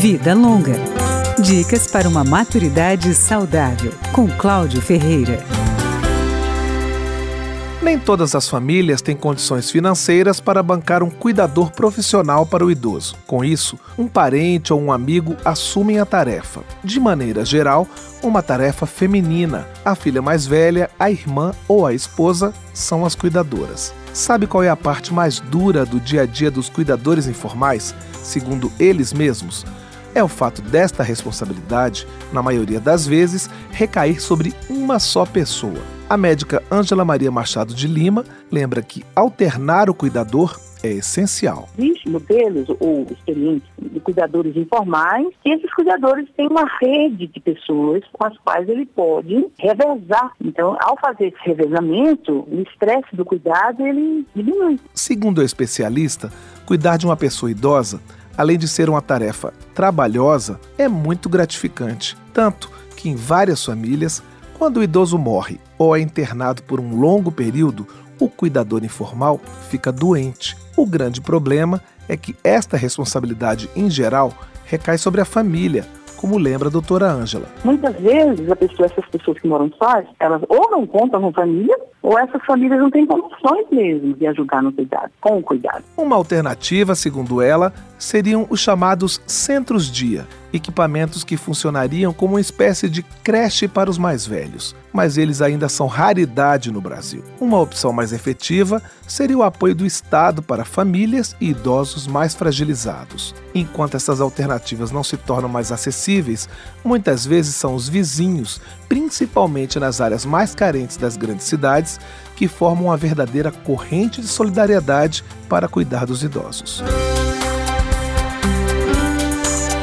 Vida Longa. Dicas para uma maturidade saudável, com Cláudio Ferreira. Nem todas as famílias têm condições financeiras para bancar um cuidador profissional para o idoso. Com isso, um parente ou um amigo assumem a tarefa. De maneira geral, uma tarefa feminina. A filha mais velha, a irmã ou a esposa são as cuidadoras. Sabe qual é a parte mais dura do dia a dia dos cuidadores informais, segundo eles mesmos? É o fato desta responsabilidade, na maioria das vezes, recair sobre uma só pessoa. A médica Ângela Maria Machado de Lima lembra que alternar o cuidador é essencial. Existem modelos ou experiências de cuidadores informais e esses cuidadores têm uma rede de pessoas com as quais ele pode revezar. Então, ao fazer esse revezamento, o estresse do cuidado ele diminui. Segundo o especialista, cuidar de uma pessoa idosa além de ser uma tarefa trabalhosa, é muito gratificante. Tanto que em várias famílias, quando o idoso morre ou é internado por um longo período, o cuidador informal fica doente. O grande problema é que esta responsabilidade, em geral, recai sobre a família, como lembra a doutora Ângela. Muitas vezes pessoa, essas pessoas que moram sós, elas ou não contam com família, ou essas famílias não têm condições mesmo de ajudar no cuidado, com o cuidado. Uma alternativa, segundo ela, seriam os chamados centros-dia, equipamentos que funcionariam como uma espécie de creche para os mais velhos, mas eles ainda são raridade no Brasil. Uma opção mais efetiva seria o apoio do Estado para famílias e idosos mais fragilizados. Enquanto essas alternativas não se tornam mais acessíveis, muitas vezes são os vizinhos, principalmente nas áreas mais carentes das grandes cidades, que formam uma verdadeira corrente de solidariedade para cuidar dos idosos.